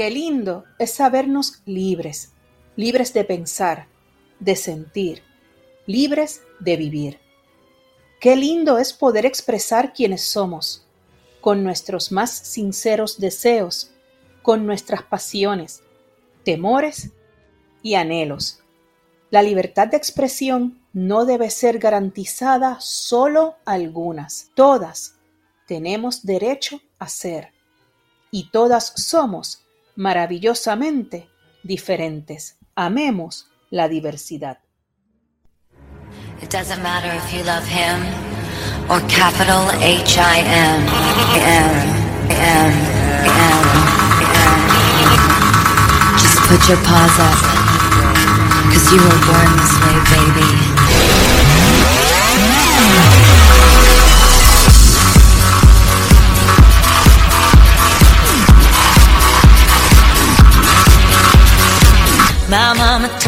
Qué lindo es sabernos libres, libres de pensar, de sentir, libres de vivir. Qué lindo es poder expresar quienes somos, con nuestros más sinceros deseos, con nuestras pasiones, temores y anhelos. La libertad de expresión no debe ser garantizada solo a algunas. Todas tenemos derecho a ser y todas somos maravillosamente diferentes. Amemos la diversidad. It doesn't matter if you love him or capital H I M M M M M. Just put your paws up, cause you were born this way, baby.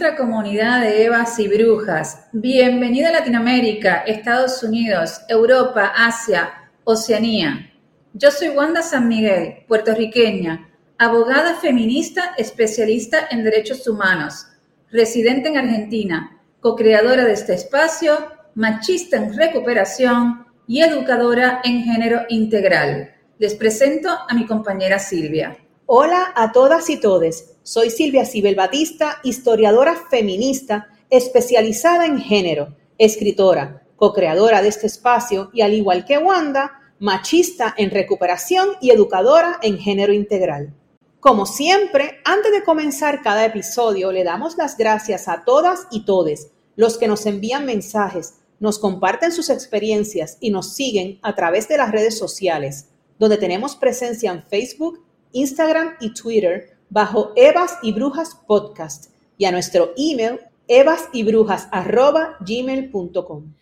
nuestra comunidad de Evas y Brujas. Bienvenida a Latinoamérica, Estados Unidos, Europa, Asia, Oceanía. Yo soy Wanda San Miguel, puertorriqueña, abogada feminista especialista en derechos humanos, residente en Argentina, co-creadora de este espacio, machista en recuperación y educadora en género integral. Les presento a mi compañera Silvia. Hola a todas y todes. Soy Silvia Cibel Batista, historiadora feminista especializada en género, escritora, co-creadora de este espacio y al igual que Wanda, machista en recuperación y educadora en género integral. Como siempre, antes de comenzar cada episodio, le damos las gracias a todas y todes los que nos envían mensajes, nos comparten sus experiencias y nos siguen a través de las redes sociales, donde tenemos presencia en Facebook, Instagram y Twitter bajo Evas y Brujas Podcast y a nuestro email evasyBrujas@gmail.com.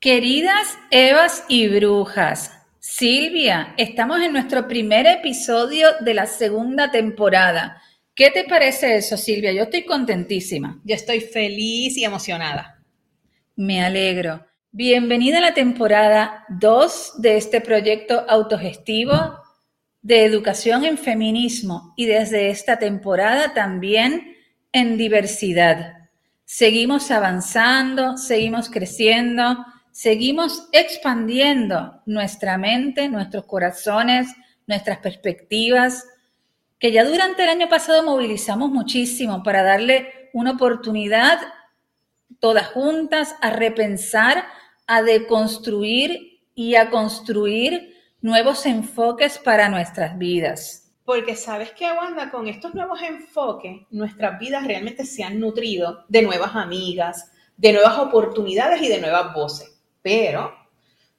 Queridas Evas y Brujas, Silvia, estamos en nuestro primer episodio de la segunda temporada. ¿Qué te parece eso, Silvia? Yo estoy contentísima. Yo estoy feliz y emocionada. Me alegro. Bienvenida a la temporada 2 de este proyecto autogestivo de educación en feminismo y desde esta temporada también en diversidad. Seguimos avanzando, seguimos creciendo, seguimos expandiendo nuestra mente, nuestros corazones, nuestras perspectivas, que ya durante el año pasado movilizamos muchísimo para darle una oportunidad todas juntas a repensar, a deconstruir y a construir nuevos enfoques para nuestras vidas. Porque sabes que, Wanda, con estos nuevos enfoques, nuestras vidas realmente se han nutrido de nuevas amigas, de nuevas oportunidades y de nuevas voces. Pero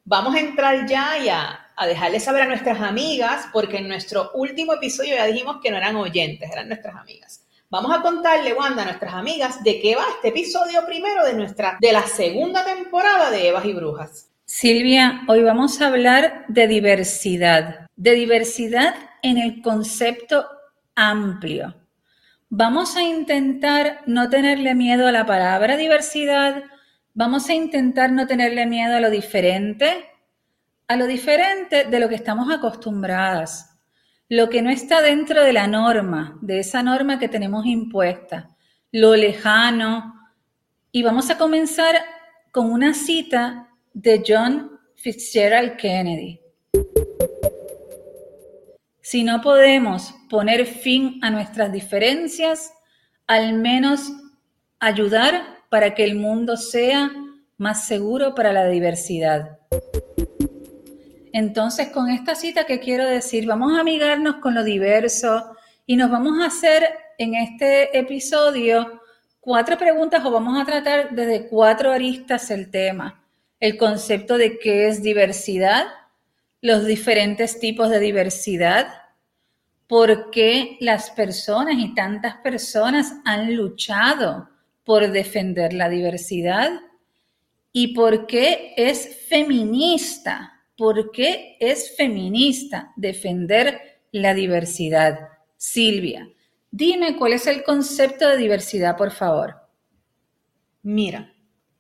vamos a entrar ya y a, a dejarles saber a nuestras amigas, porque en nuestro último episodio ya dijimos que no eran oyentes, eran nuestras amigas. Vamos a contarle, Wanda, a nuestras amigas de qué va este episodio primero de nuestra de la segunda temporada de Evas y Brujas. Silvia, hoy vamos a hablar de diversidad, de diversidad en el concepto amplio. Vamos a intentar no tenerle miedo a la palabra diversidad, vamos a intentar no tenerle miedo a lo diferente, a lo diferente de lo que estamos acostumbradas, lo que no está dentro de la norma, de esa norma que tenemos impuesta, lo lejano. Y vamos a comenzar con una cita de John Fitzgerald Kennedy. Si no podemos poner fin a nuestras diferencias, al menos ayudar para que el mundo sea más seguro para la diversidad. Entonces, con esta cita que quiero decir, vamos a amigarnos con lo diverso y nos vamos a hacer en este episodio cuatro preguntas o vamos a tratar desde cuatro aristas el tema. El concepto de qué es diversidad, los diferentes tipos de diversidad, por qué las personas y tantas personas han luchado por defender la diversidad y por qué es feminista, por qué es feminista defender la diversidad. Silvia, dime cuál es el concepto de diversidad, por favor. Mira,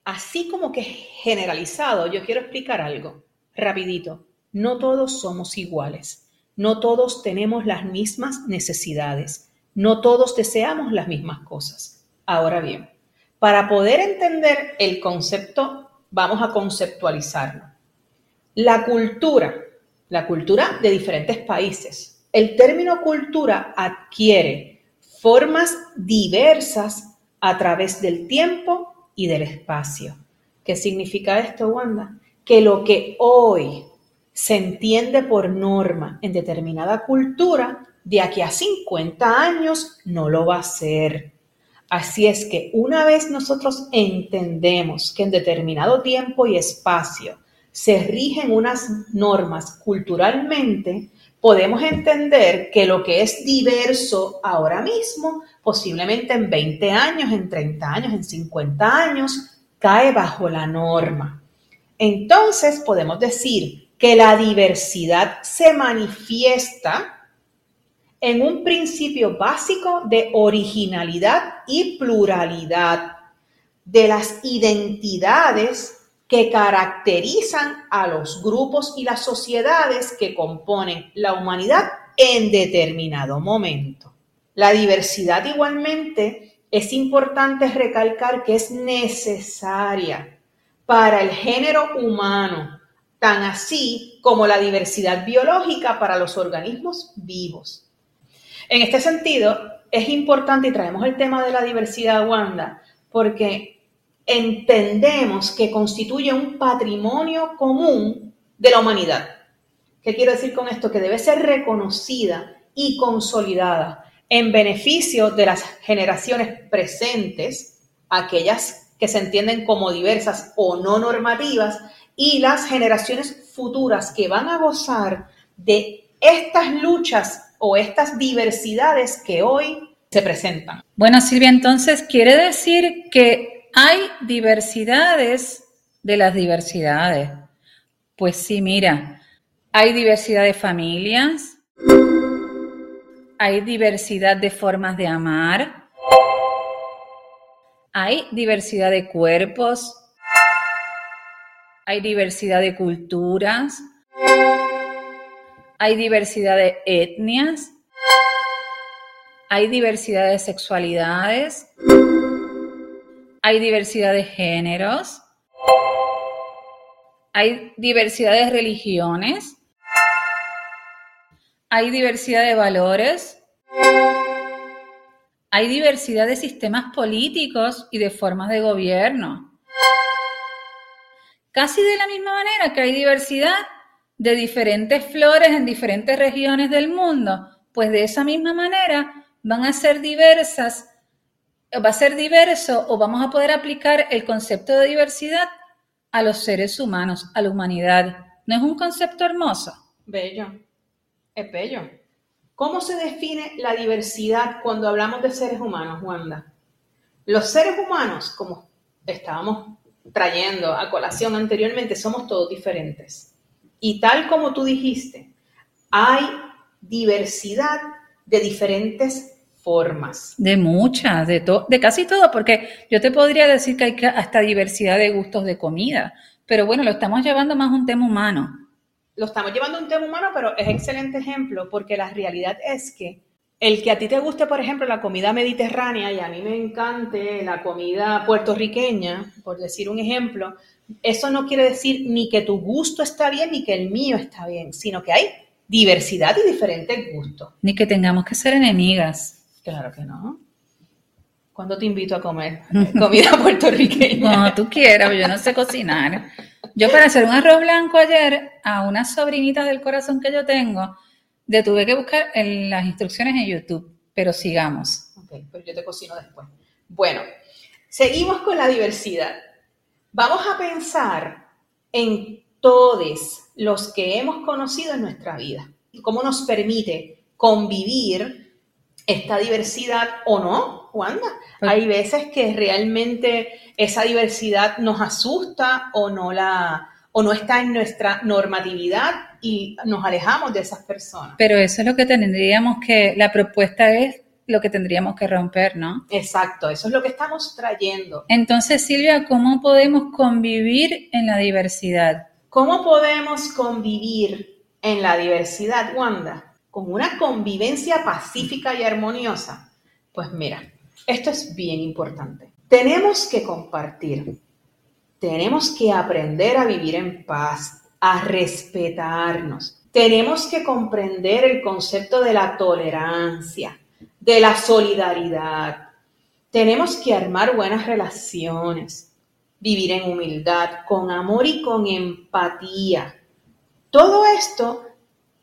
así como que generalizado, yo quiero explicar algo rapidito. No todos somos iguales. No todos tenemos las mismas necesidades. No todos deseamos las mismas cosas. Ahora bien, para poder entender el concepto, vamos a conceptualizarlo. La cultura, la cultura de diferentes países. El término cultura adquiere formas diversas a través del tiempo y del espacio. ¿Qué significa esto, Wanda? Que lo que hoy se entiende por norma en determinada cultura, de aquí a 50 años no lo va a ser. Así es que una vez nosotros entendemos que en determinado tiempo y espacio se rigen unas normas culturalmente, podemos entender que lo que es diverso ahora mismo, posiblemente en 20 años, en 30 años, en 50 años, cae bajo la norma. Entonces podemos decir que la diversidad se manifiesta en un principio básico de originalidad y pluralidad de las identidades que caracterizan a los grupos y las sociedades que componen la humanidad en determinado momento. La diversidad igualmente es importante recalcar que es necesaria para el género humano, tan así como la diversidad biológica para los organismos vivos. En este sentido, es importante y traemos el tema de la diversidad, Wanda, porque entendemos que constituye un patrimonio común de la humanidad. ¿Qué quiero decir con esto? Que debe ser reconocida y consolidada en beneficio de las generaciones presentes, aquellas que se entienden como diversas o no normativas, y las generaciones futuras que van a gozar de estas luchas o estas diversidades que hoy se presentan. Bueno, Silvia, entonces quiere decir que hay diversidades de las diversidades. Pues sí, mira, hay diversidad de familias, hay diversidad de formas de amar, hay diversidad de cuerpos, hay diversidad de culturas, hay diversidad de etnias, hay diversidad de sexualidades. Hay diversidad de géneros, hay diversidad de religiones, hay diversidad de valores, hay diversidad de sistemas políticos y de formas de gobierno. Casi de la misma manera que hay diversidad de diferentes flores en diferentes regiones del mundo, pues de esa misma manera van a ser diversas va a ser diverso o vamos a poder aplicar el concepto de diversidad a los seres humanos, a la humanidad. ¿No es un concepto hermoso? Bello, es bello. ¿Cómo se define la diversidad cuando hablamos de seres humanos, Wanda? Los seres humanos, como estábamos trayendo a colación anteriormente, somos todos diferentes. Y tal como tú dijiste, hay diversidad de diferentes formas. De muchas, de, de casi todo, porque yo te podría decir que hay hasta diversidad de gustos de comida, pero bueno, lo estamos llevando más a un tema humano. Lo estamos llevando a un tema humano, pero es excelente ejemplo, porque la realidad es que el que a ti te guste, por ejemplo, la comida mediterránea y a mí me encante la comida puertorriqueña, por decir un ejemplo, eso no quiere decir ni que tu gusto está bien ni que el mío está bien, sino que hay diversidad y diferentes gustos. Ni que tengamos que ser enemigas. Claro que no. ¿Cuándo te invito a comer comida puertorriqueña? Como tú quieras, yo no sé cocinar. Yo para hacer un arroz blanco ayer a una sobrinita del corazón que yo tengo, tuve que buscar en las instrucciones en YouTube, pero sigamos. Ok, pero yo te cocino después. Bueno, seguimos con la diversidad. Vamos a pensar en todos los que hemos conocido en nuestra vida. ¿Cómo nos permite convivir esta diversidad o no, Wanda? Pues- Hay veces que realmente esa diversidad nos asusta o no la o no está en nuestra normatividad y nos alejamos de esas personas. Pero eso es lo que tendríamos que, la propuesta es lo que tendríamos que romper, ¿no? Exacto, eso es lo que estamos trayendo. Entonces, Silvia, ¿cómo podemos convivir en la diversidad? ¿Cómo podemos convivir en la diversidad, Wanda? Con una convivencia pacífica y armoniosa. Pues mira, esto es bien importante. Tenemos que compartir. Tenemos que aprender a vivir en paz, a respetarnos. Tenemos que comprender el concepto de la tolerancia, de la solidaridad. Tenemos que armar buenas relaciones, vivir en humildad, con amor y con empatía. Todo esto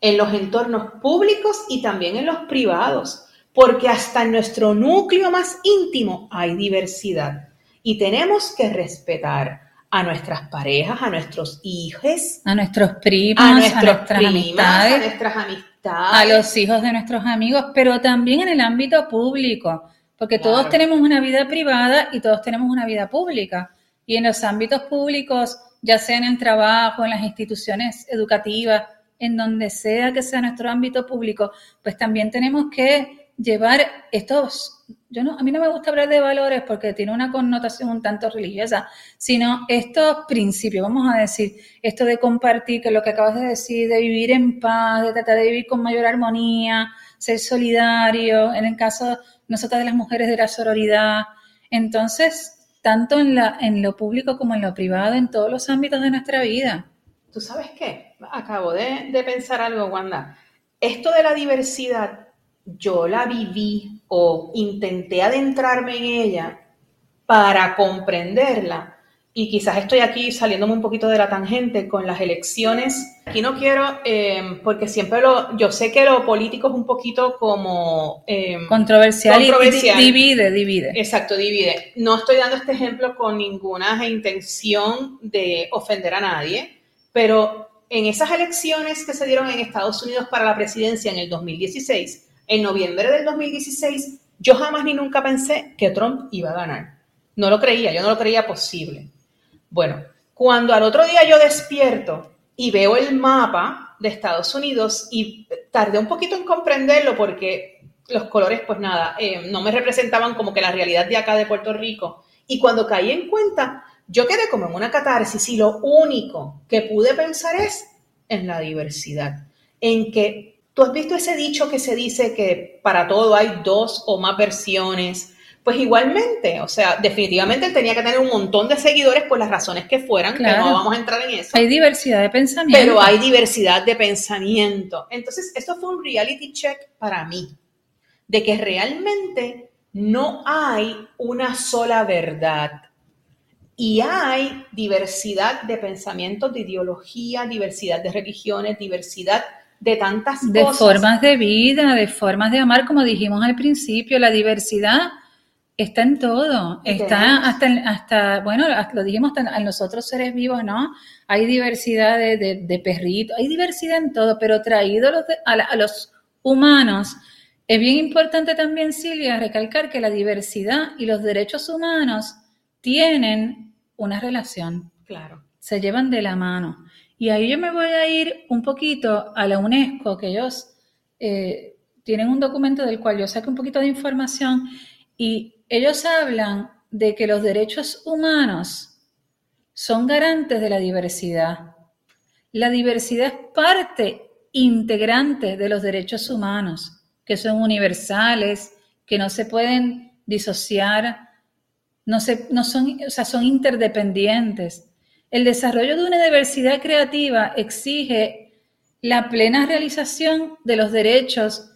en los entornos públicos y también en los privados, porque hasta en nuestro núcleo más íntimo hay diversidad y tenemos que respetar a nuestras parejas, a nuestros hijos, A nuestros primos, a a, nuestros nuestras primas, a amistades, nuestras amistades. a los hijos de nuestros amigos, pero también en el ámbito público, porque todos tenemos una vida privada y todos tenemos una vida pública. Y en los ámbitos públicos, ya sea en el trabajo, en las instituciones educativas, en donde sea que sea nuestro ámbito público, pues también tenemos que llevar estos, yo no, a mí no me gusta hablar de valores porque tiene una connotación un tanto religiosa, sino estos principios, vamos a decir, esto de compartir, que es lo que acabas de decir, de vivir en paz, de tratar de vivir con mayor armonía, ser solidario, en el caso nosotras de las mujeres de la sororidad. Entonces, tanto en, la, en lo público como en lo privado, en todos los ámbitos de nuestra vida. ¿Tú sabes qué? Acabo de, de pensar algo, Wanda. Esto de la diversidad, yo la viví o intenté adentrarme en ella para comprenderla. Y quizás estoy aquí saliéndome un poquito de la tangente con las elecciones. Aquí no quiero, eh, porque siempre lo, yo sé que lo político es un poquito como... eh, Controversial, y- y di- Controversial. divide, divide. Exacto, divide. No estoy dando este ejemplo con ninguna intención de ofender a nadie, pero en esas elecciones que se dieron en Estados Unidos para la presidencia en el 2016, en noviembre del 2016, yo jamás ni nunca pensé que Trump iba a ganar. No lo creía, yo no lo creía posible. Bueno, cuando al otro día yo despierto y veo el mapa de Estados Unidos y tardé un poquito en comprenderlo porque los colores, pues nada, eh, no me representaban como que la realidad de acá de Puerto Rico. Y cuando caí en cuenta, yo quedé como en una catarsis y lo único que pude pensar es en la diversidad, en que tú has visto ese dicho que se dice que para todo hay dos o más versiones. Pues igualmente, o sea, definitivamente él tenía que tener un montón de seguidores por las razones que fueran, que Claro. no vamos a entrar en eso. Hay diversidad de pensamiento. Pero hay diversidad de pensamiento. Entonces, esto fue un reality check para mí, de que realmente no hay una sola verdad. Y hay diversidad de pensamientos, de ideología, diversidad de religiones, diversidad de tantas de cosas. formas de vida, de formas de amar, como dijimos al principio, la diversidad está en todo, está hasta, hasta, bueno, lo dijimos hasta en los otros seres vivos, ¿no? Hay diversidad de, de, de perritos, hay diversidad en todo, pero traído a los, de- a la- a los humanos, es bien importante también, Silvia, recalcar que la diversidad y los derechos humanos tienen una relación Claro. se llevan de la mano. Y ahí yo me voy a ir un poquito a la UNESCO, que ellos eh, tienen un documento del cual yo saqué un poquito de información y ellos hablan de que los derechos humanos son garantes de la diversidad. La diversidad es parte integrante de los derechos humanos, que son universales, que no se pueden disociar, no, se, no son, o sea, son interdependientes. El desarrollo de una diversidad creativa exige la plena realización de los derechos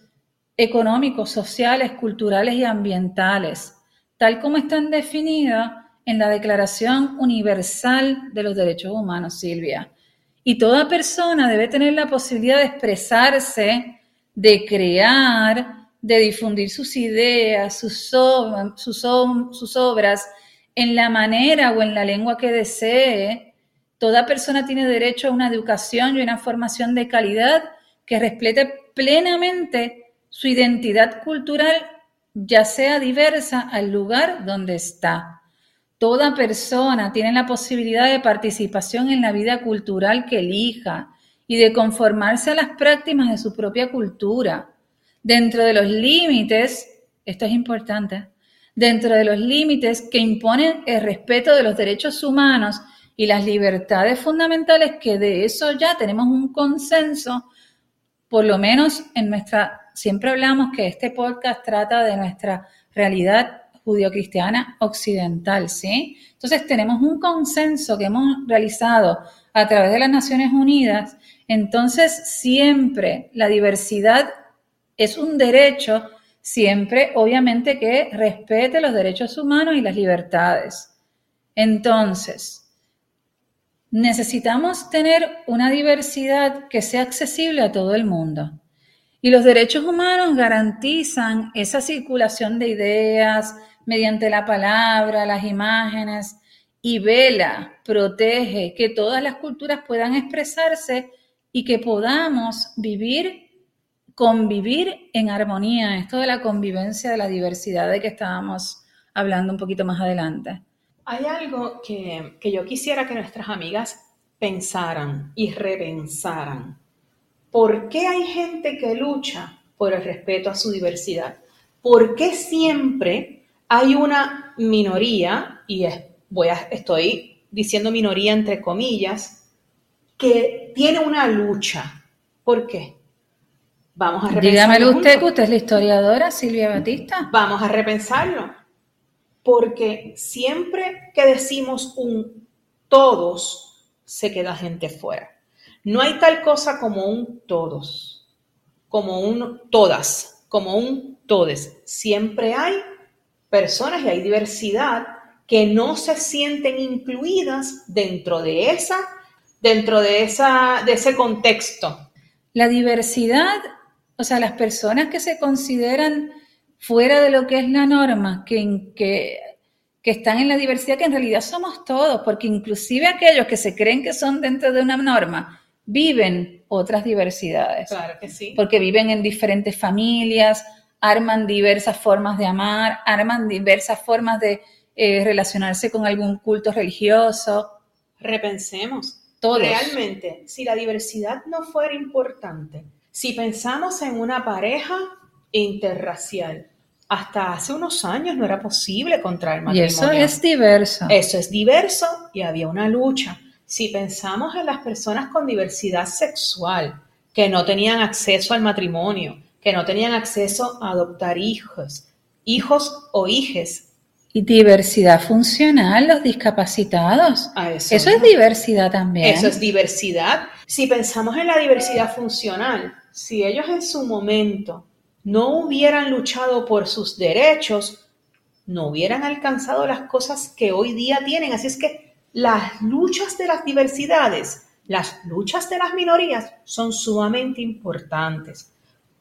económicos, sociales, culturales y ambientales, tal como están definidos en la Declaración Universal de los Derechos Humanos, Silvia. Y toda persona debe tener la posibilidad de expresarse, de crear, de difundir sus ideas, sus obras en la manera o en la lengua que desee Toda persona tiene derecho a una educación y una formación de calidad que respete plenamente su identidad cultural, ya sea diversa al lugar donde está. Toda persona tiene la posibilidad de participación en la vida cultural que elija y de conformarse a las prácticas de su propia cultura, dentro de los límites, esto es importante, dentro de los límites que imponen el respeto de los derechos humanos y las libertades fundamentales, que de eso ya tenemos un consenso, por lo menos en nuestra, siempre hablamos que este podcast trata de nuestra realidad judio-cristiana occidental, ¿sí? Entonces tenemos un consenso que hemos realizado a través de las Naciones Unidas, entonces siempre la diversidad es un derecho, siempre obviamente que respete los derechos humanos y las libertades. Entonces, Necesitamos tener una diversidad que sea accesible a todo el mundo. Y los derechos humanos garantizan esa circulación de ideas mediante la palabra, las imágenes, y vela, protege que todas las culturas puedan expresarse y que podamos vivir, convivir en armonía. Esto de la convivencia de la diversidad de que estábamos hablando un poquito más adelante. Hay algo que, que yo quisiera que nuestras amigas pensaran y repensaran. ¿Por qué hay gente que lucha por el respeto a su diversidad? ¿Por qué siempre hay una minoría, y voy a, estoy diciendo minoría entre comillas, que tiene una lucha? ¿Por qué? Vamos a repensarlo. Dígamelo usted, que usted es la historiadora, Silvia Batista. Vamos a repensarlo porque siempre que decimos un todos, se queda gente fuera. No hay tal cosa como un todos, como un todas, como un todes. Siempre hay personas y hay diversidad que no se sienten incluidas dentro de esa dentro de esa de ese contexto. La diversidad, o sea, las personas que se consideran fuera de lo que es la norma, que, que, que están en la diversidad, que en realidad somos todos, porque inclusive aquellos que se creen que son dentro de una norma, viven otras diversidades. Claro que sí. Porque viven en diferentes familias, arman diversas formas de amar, arman diversas formas de eh, relacionarse con algún culto religioso. Repensemos. Todos. Realmente, si la diversidad no fuera importante, si pensamos en una pareja interracial, hasta hace unos años no era posible contraer matrimonio. Y eso es diverso. Eso es diverso y había una lucha. Si pensamos en las personas con diversidad sexual, que no tenían acceso al matrimonio, que no tenían acceso a adoptar hijos, hijos o hijes. Y diversidad funcional, los discapacitados. eso, eso es diversidad también. Eso es diversidad. Si pensamos en la diversidad funcional, si ellos en su momento no hubieran luchado por sus derechos, no hubieran alcanzado las cosas que hoy día tienen. Así es que las luchas de las diversidades, las luchas de las minorías son sumamente importantes.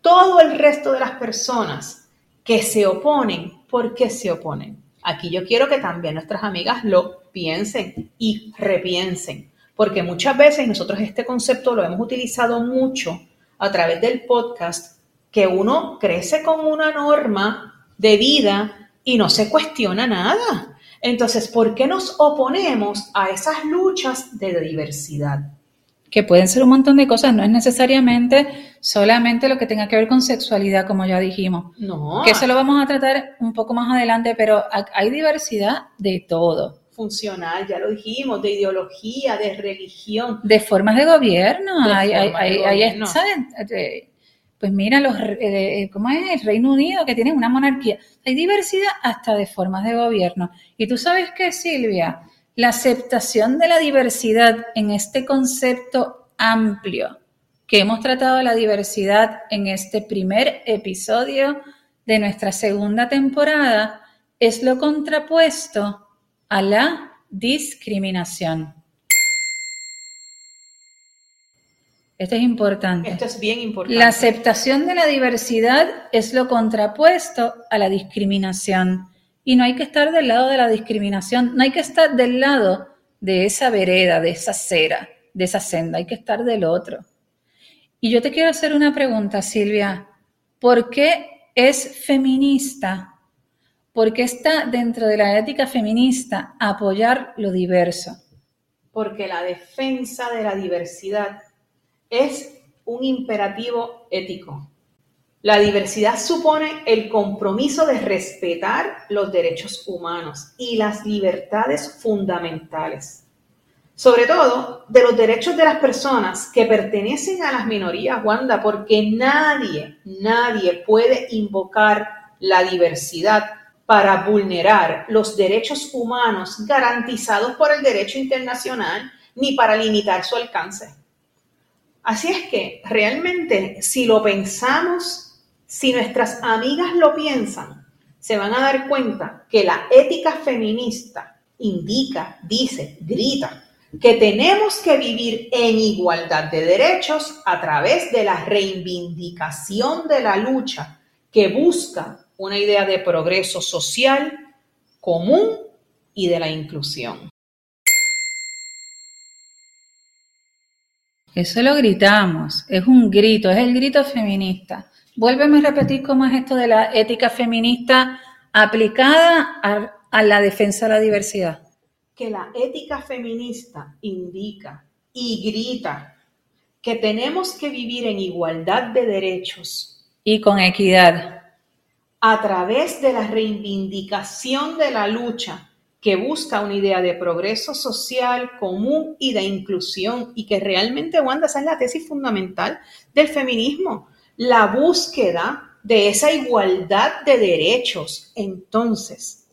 Todo el resto de las personas que se oponen, ¿por qué se oponen? Aquí yo quiero que también nuestras amigas lo piensen y repiensen, porque muchas veces nosotros este concepto lo hemos utilizado mucho a través del podcast que uno crece con una norma de vida y no se cuestiona nada. Entonces, ¿por qué nos oponemos a esas luchas de diversidad? Que pueden ser un montón de cosas, no es necesariamente solamente lo que tenga que ver con sexualidad, como ya dijimos. No. Que eso lo vamos a tratar un poco más adelante, pero hay diversidad de todo funcional, ya lo dijimos, de ideología, de religión. De formas de gobierno. hay, hay, hay, pues mira, los, eh, ¿cómo es? El Reino Unido, que tiene una monarquía. Hay diversidad hasta de formas de gobierno. Y tú sabes qué, Silvia, la aceptación de la diversidad en este concepto amplio que hemos tratado de la diversidad en este primer episodio de nuestra segunda temporada es lo contrapuesto a la discriminación. Esto es importante. Esto es bien importante. La aceptación de la diversidad es lo contrapuesto a la discriminación. Y no hay que estar del lado de la discriminación, no hay que estar del lado de esa vereda, de esa acera, de esa senda, hay que estar del otro. Y yo te quiero hacer una pregunta, Silvia. ¿Por qué es feminista? ¿Por qué está dentro de la ética feminista apoyar lo diverso? Porque la defensa de la diversidad es un imperativo ético. La diversidad supone el compromiso de respetar los derechos humanos y las libertades fundamentales sobre todo de los derechos de las personas que pertenecen a las minorías, Wanda, porque nadie, nadie puede invocar la diversidad para vulnerar los derechos humanos garantizados por el derecho internacional ni para limitar su alcance. Así es que realmente si lo pensamos, si nuestras amigas lo piensan, se van a dar cuenta que la ética feminista indica, dice, grita que tenemos que vivir en igualdad de derechos a través de la reivindicación de la lucha que busca una idea de progreso social común y de la inclusión. Eso lo gritamos, es un grito, es el grito feminista. Vuélveme a repetir cómo es esto de la ética feminista aplicada a, a la defensa de la diversidad que la ética feminista indica y grita que tenemos que vivir en igualdad de derechos y con equidad a través de la reivindicación de la lucha que busca una idea de progreso social común y de inclusión y que realmente, Wanda, esa es la tesis fundamental del feminismo, la búsqueda de esa igualdad de derechos. Entonces.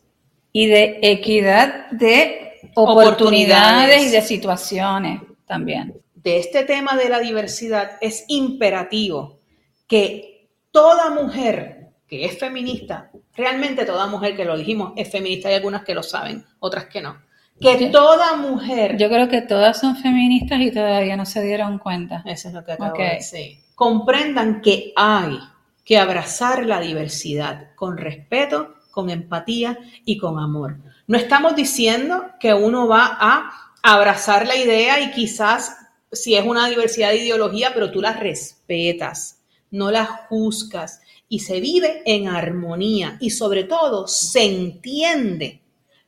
Y de equidad de oportunidades, y de situaciones también. De este tema de la diversidad es imperativo que toda mujer que es feminista, realmente toda mujer que lo dijimos es feminista, hay algunas que lo saben, otras que no. Que toda mujer. Yo creo que todas son feministas y todavía no se dieron cuenta. Eso es lo que acabo de decir. Comprendan que hay que abrazar la diversidad con respeto, con empatía y con amor. No estamos diciendo que uno va a abrazar la idea y quizás si es una diversidad de ideología, pero tú la respetas, no la juzgas y se vive en armonía y sobre todo se entiende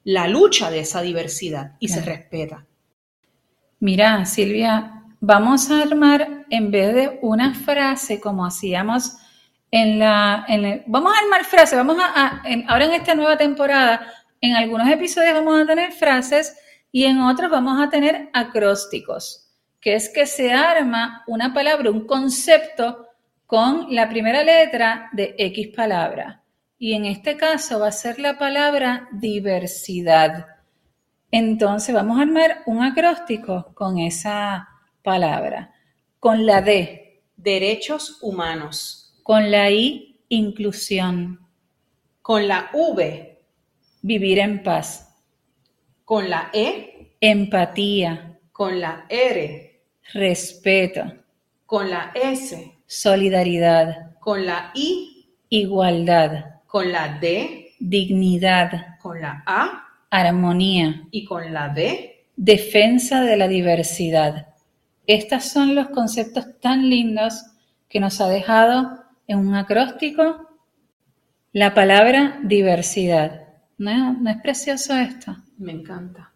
la lucha de esa diversidad y se respeta. Mira, Silvia, vamos a armar en vez de una frase como hacíamos en la... vamos a armar frase, vamos a, ahora en esta nueva temporada en algunos episodios vamos a tener frases y en otros vamos a tener acrósticos, que es que se arma una palabra, un concepto con la primera letra de X palabra. Y en este caso va a ser la palabra diversidad. Entonces vamos a armar un acróstico con esa palabra. Con la D, derechos humanos. Con la I, inclusión. Con la V, Vivir en paz. Con la E. Empatía. Con la R. Respeto. Con la S. Solidaridad. Con la I. Igualdad. Con la D. Dignidad. Con la A. Armonía. Y con la D. Defensa de la diversidad. Estos son los conceptos tan lindos que nos ha dejado en un acróstico la palabra diversidad. ¿No, es precioso esto? Me encanta.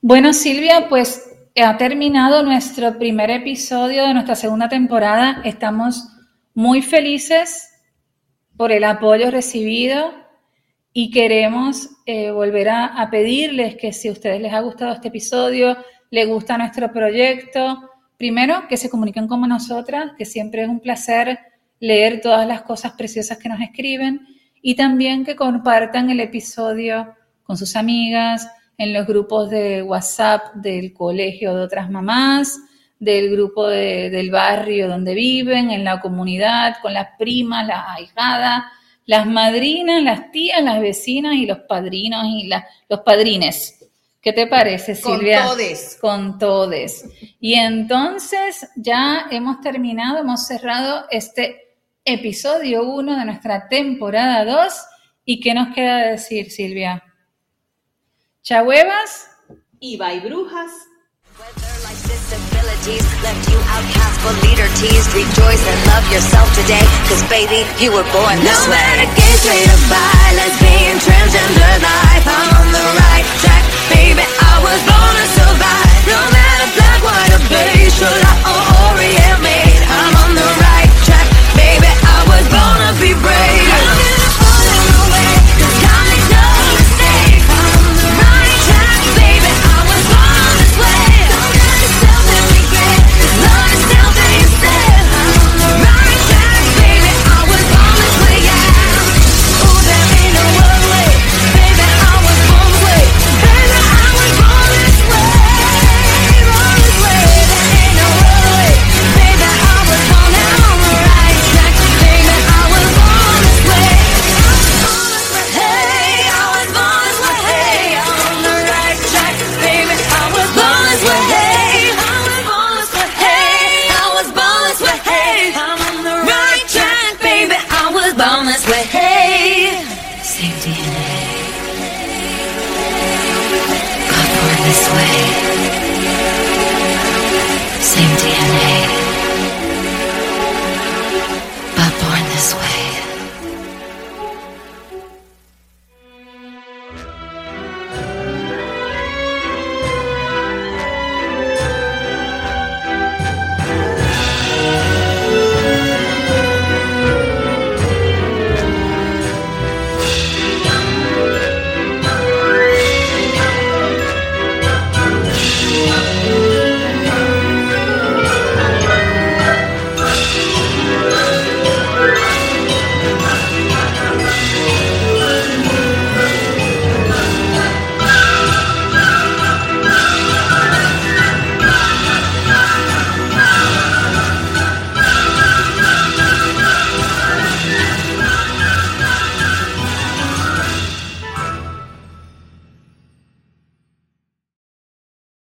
Bueno, Silvia, pues ha terminado nuestro primer episodio de nuestra segunda temporada. Estamos muy felices por el apoyo recibido y queremos eh, volver a, a, pedirles que si a ustedes les ha gustado este episodio, les gusta nuestro proyecto, primero que se comuniquen con nosotras, que siempre es un placer leer todas las cosas preciosas que nos escriben y también que compartan el episodio con sus amigas, en los grupos de WhatsApp del colegio de otras mamás, del grupo del barrio donde viven, en la comunidad, con las primas, las ahijadas, las madrinas, las tías, las vecinas y los padrinos y los padrines. ¿Qué te parece, Silvia? Con todes. Con todes. Y entonces ya hemos terminado, hemos cerrado este episodio 1 de nuestra temporada 2. ¿Y qué nos queda decir, Silvia? Chahuevas. y by Brujas. Whether life's disabilities left you outcast but leader teased, rejoice and love yourself today. Cause baby, you were born this No way. matter gay, straight or bi, lesbian, transgender life, I'm on the right track, baby. I was born to survive. No matter black, white, or beige, Shula or Orient made, I'm on the right track, baby. I was born to be brave.